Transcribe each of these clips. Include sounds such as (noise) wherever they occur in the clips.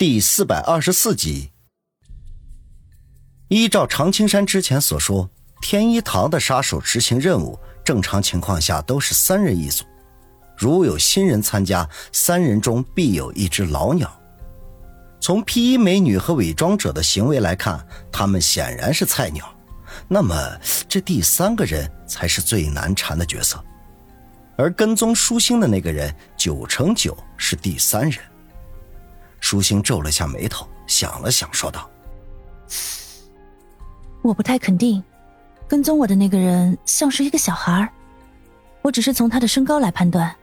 第四百二十四集，依照常青山之前所说，天一堂的杀手执行任务，正常情况下都是三人一组。如有新人参加，三人中必有一只老鸟。从披衣美女和伪装者的行为来看，他们显然是菜鸟。那么，这第三个人才是最难缠的角色。而跟踪舒心的那个人，九成九是第三人。舒心皱了下眉头，想了想，说道：“我不太肯定，跟踪我的那个人像是一个小孩儿我只是从他的身高来判断。”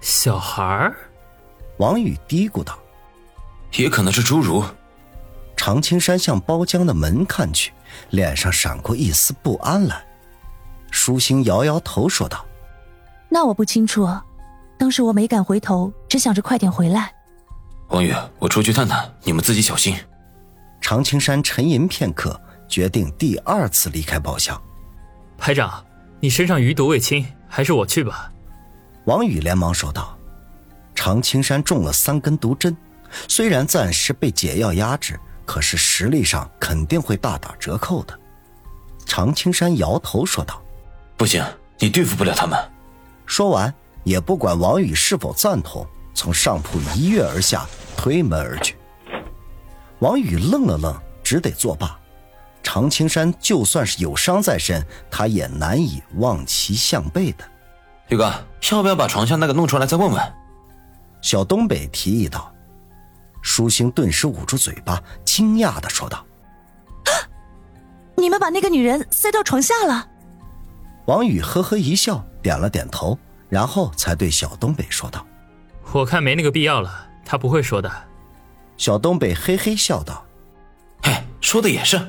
小孩儿王宇嘀咕道：“也可能是侏儒。”常青山向包浆的门看去，脸上闪过一丝不安来。舒心摇摇头，说道：“那我不清楚，当时我没敢回头，只想着快点回来。”王宇，我出去探探，你们自己小心。常青山沉吟片刻，决定第二次离开包厢。排长，你身上余毒未清，还是我去吧。王宇连忙说道。常青山中了三根毒针，虽然暂时被解药压制，可是实力上肯定会大打折扣的。常青山摇头说道：“不行，你对付不了他们。”说完，也不管王宇是否赞同。从上铺一跃而下，推门而去。王宇愣了愣，只得作罢。常青山就算是有伤在身，他也难以望其项背的。宇哥，要不要把床下那个弄出来再问问？小东北提议道。舒心顿时捂住嘴巴，惊讶的说道：“你们把那个女人塞到床下了？”王宇呵呵一笑，点了点头，然后才对小东北说道。我看没那个必要了，他不会说的。小东北嘿嘿笑道：“嘿，说的也是。”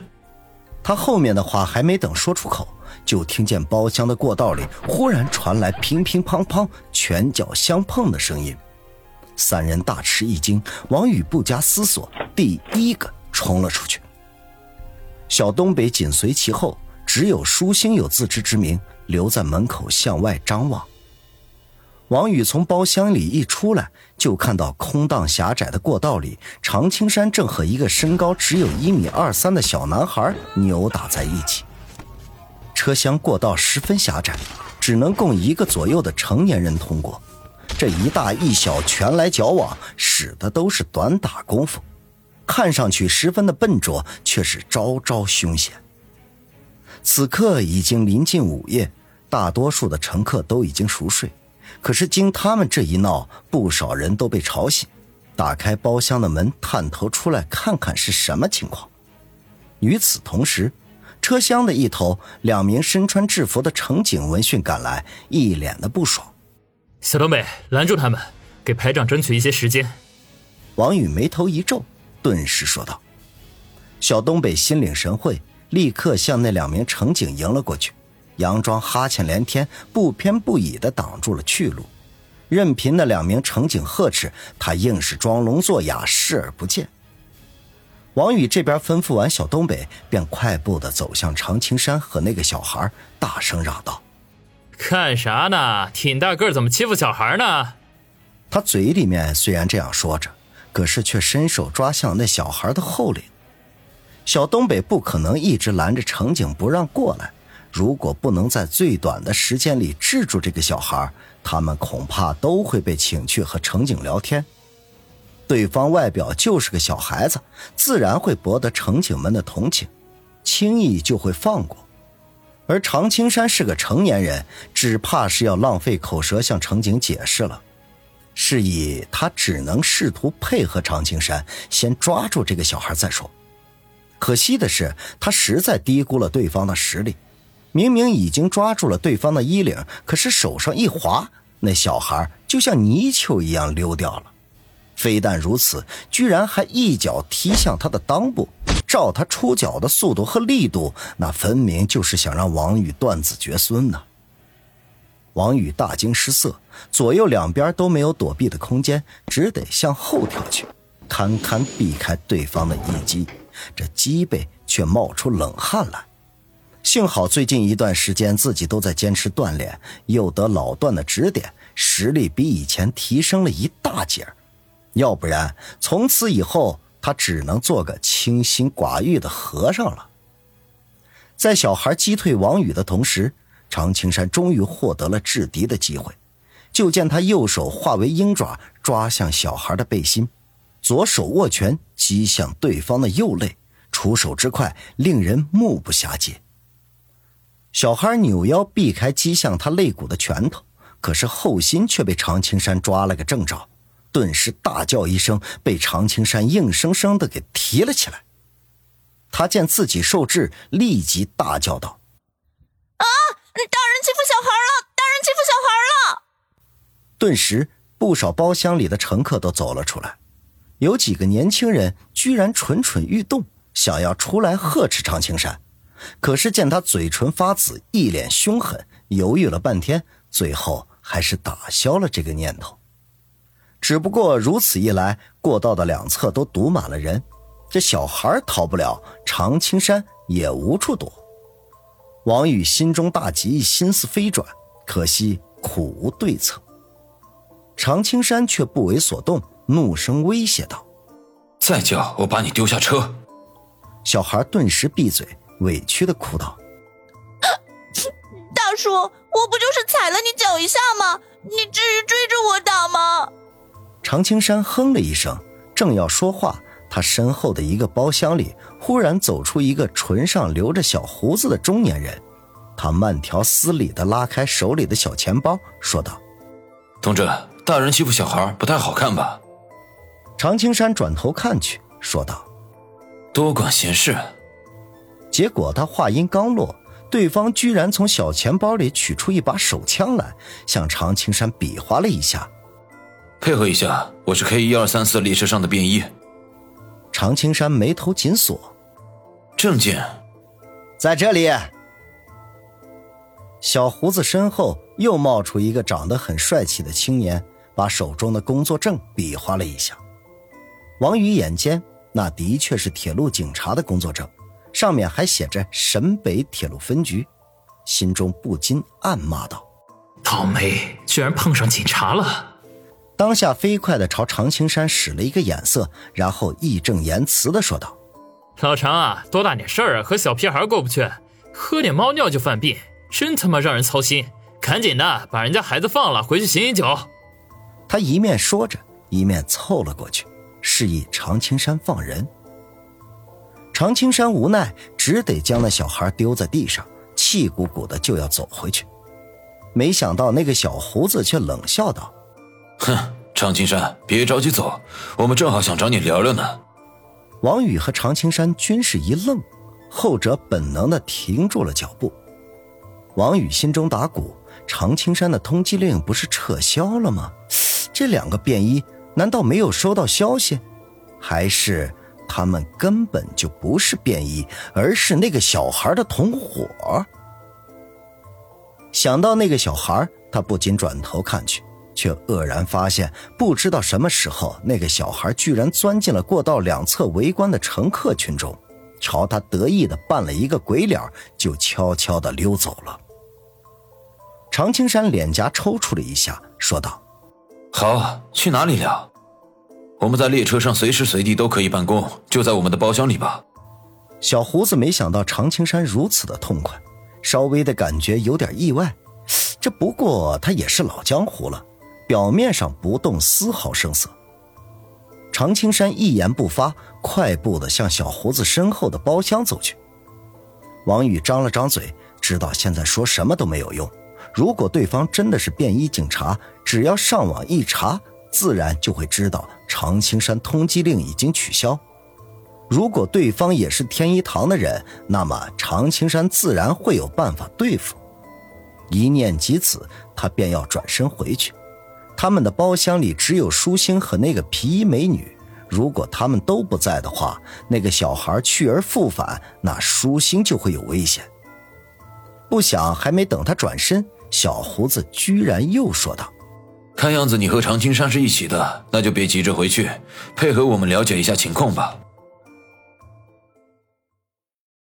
他后面的话还没等说出口，就听见包厢的过道里忽然传来乒乒乓乓拳脚相碰的声音。三人大吃一惊，王宇不加思索，第一个冲了出去。小东北紧随其后，只有舒心有自知之明，留在门口向外张望。王宇从包厢里一出来，就看到空荡狭窄的过道里，常青山正和一个身高只有一米二三的小男孩扭打在一起。车厢过道十分狭窄，只能供一个左右的成年人通过。这一大一小拳来脚往，使的都是短打功夫，看上去十分的笨拙，却是招招凶险。此刻已经临近午夜，大多数的乘客都已经熟睡。可是经他们这一闹，不少人都被吵醒，打开包厢的门，探头出来看看是什么情况。与此同时，车厢的一头，两名身穿制服的乘警闻讯赶来，一脸的不爽。小东北，拦住他们，给排长争取一些时间。王宇眉头一皱，顿时说道：“小东北心领神会，立刻向那两名乘警迎了过去。”佯装哈欠连天，不偏不倚地挡住了去路，任凭那两名乘警呵斥，他硬是装聋作哑，视而不见。王宇这边吩咐完小东北，便快步地走向常青山和那个小孩，大声嚷道：“看啥呢？挺大个怎么欺负小孩呢？”他嘴里面虽然这样说着，可是却伸手抓向那小孩的后领。小东北不可能一直拦着乘警不让过来。如果不能在最短的时间里制住这个小孩，他们恐怕都会被请去和乘警聊天。对方外表就是个小孩子，自然会博得乘警们的同情，轻易就会放过。而常青山是个成年人，只怕是要浪费口舌向乘警解释了。是以，他只能试图配合常青山，先抓住这个小孩再说。可惜的是，他实在低估了对方的实力。明明已经抓住了对方的衣领，可是手上一滑，那小孩就像泥鳅一样溜掉了。非但如此，居然还一脚踢向他的裆部。照他出脚的速度和力度，那分明就是想让王宇断子绝孙呢。王宇大惊失色，左右两边都没有躲避的空间，只得向后跳去，堪堪避开对方的一击。这脊背却冒出冷汗来。幸好最近一段时间自己都在坚持锻炼，又得老段的指点，实力比以前提升了一大截儿要不然从此以后他只能做个清心寡欲的和尚了。在小孩击退王宇的同时，常青山终于获得了制敌的机会。就见他右手化为鹰爪，抓向小孩的背心，左手握拳击向对方的右肋，出手之快，令人目不暇接。小孩扭腰避开击向他肋骨的拳头，可是后心却被常青山抓了个正着，顿时大叫一声，被常青山硬生生的给提了起来。他见自己受制，立即大叫道：“啊！大人欺负小孩了！大人欺负小孩了！”顿时，不少包厢里的乘客都走了出来，有几个年轻人居然蠢蠢欲动，想要出来呵斥常青山。可是见他嘴唇发紫，一脸凶狠，犹豫了半天，最后还是打消了这个念头。只不过如此一来，过道的两侧都堵满了人，这小孩逃不了，常青山也无处躲。王宇心中大急，心思飞转，可惜苦无对策。常青山却不为所动，怒声威胁道：“再叫我把你丢下车！”小孩顿时闭嘴。委屈的哭道：“ (laughs) 大叔，我不就是踩了你脚一下吗？你至于追着我打吗？”常青山哼了一声，正要说话，他身后的一个包厢里忽然走出一个唇上留着小胡子的中年人，他慢条斯理的拉开手里的小钱包，说道：“同志，大人欺负小孩不太好看吧？”常青山转头看去，说道：“多管闲事。”结果他话音刚落，对方居然从小钱包里取出一把手枪来，向常青山比划了一下：“配合一下，我是 K 一二三四列车上的便衣。”常青山眉头紧锁：“证件在这里。”小胡子身后又冒出一个长得很帅气的青年，把手中的工作证比划了一下。王宇眼尖，那的确是铁路警察的工作证。上面还写着沈北铁路分局，心中不禁暗骂道：“倒霉，居然碰上警察了！”当下飞快的朝常青山使了一个眼色，然后义正言辞的说道：“老常啊，多大点事儿啊，和小屁孩过不去，喝点猫尿就犯病，真他妈让人操心！赶紧的把人家孩子放了，回去醒醒酒。”他一面说着，一面凑了过去，示意常青山放人。常青山无奈，只得将那小孩丢在地上，气鼓鼓的就要走回去。没想到那个小胡子却冷笑道：“哼，常青山，别着急走，我们正好想找你聊聊呢。”王宇和常青山均是一愣，后者本能的停住了脚步。王宇心中打鼓：常青山的通缉令不是撤销了吗？这两个便衣难道没有收到消息？还是？他们根本就不是便衣，而是那个小孩的同伙。想到那个小孩，他不禁转头看去，却愕然发现，不知道什么时候，那个小孩居然钻进了过道两侧围观的乘客群中，朝他得意的扮了一个鬼脸，就悄悄的溜走了。常青山脸颊抽搐了一下，说道：“好，去哪里聊？”我们在列车上随时随地都可以办公，就在我们的包厢里吧。小胡子没想到常青山如此的痛快，稍微的感觉有点意外。这不过他也是老江湖了，表面上不动丝毫声色。常青山一言不发，快步的向小胡子身后的包厢走去。王宇张了张嘴，知道现在说什么都没有用。如果对方真的是便衣警察，只要上网一查。自然就会知道了常青山通缉令已经取消。如果对方也是天一堂的人，那么常青山自然会有办法对付。一念及此，他便要转身回去。他们的包厢里只有舒心和那个皮衣美女。如果他们都不在的话，那个小孩去而复返，那舒心就会有危险。不想还没等他转身，小胡子居然又说道。看样子你和常青山是一起的，那就别急着回去，配合我们了解一下情况吧。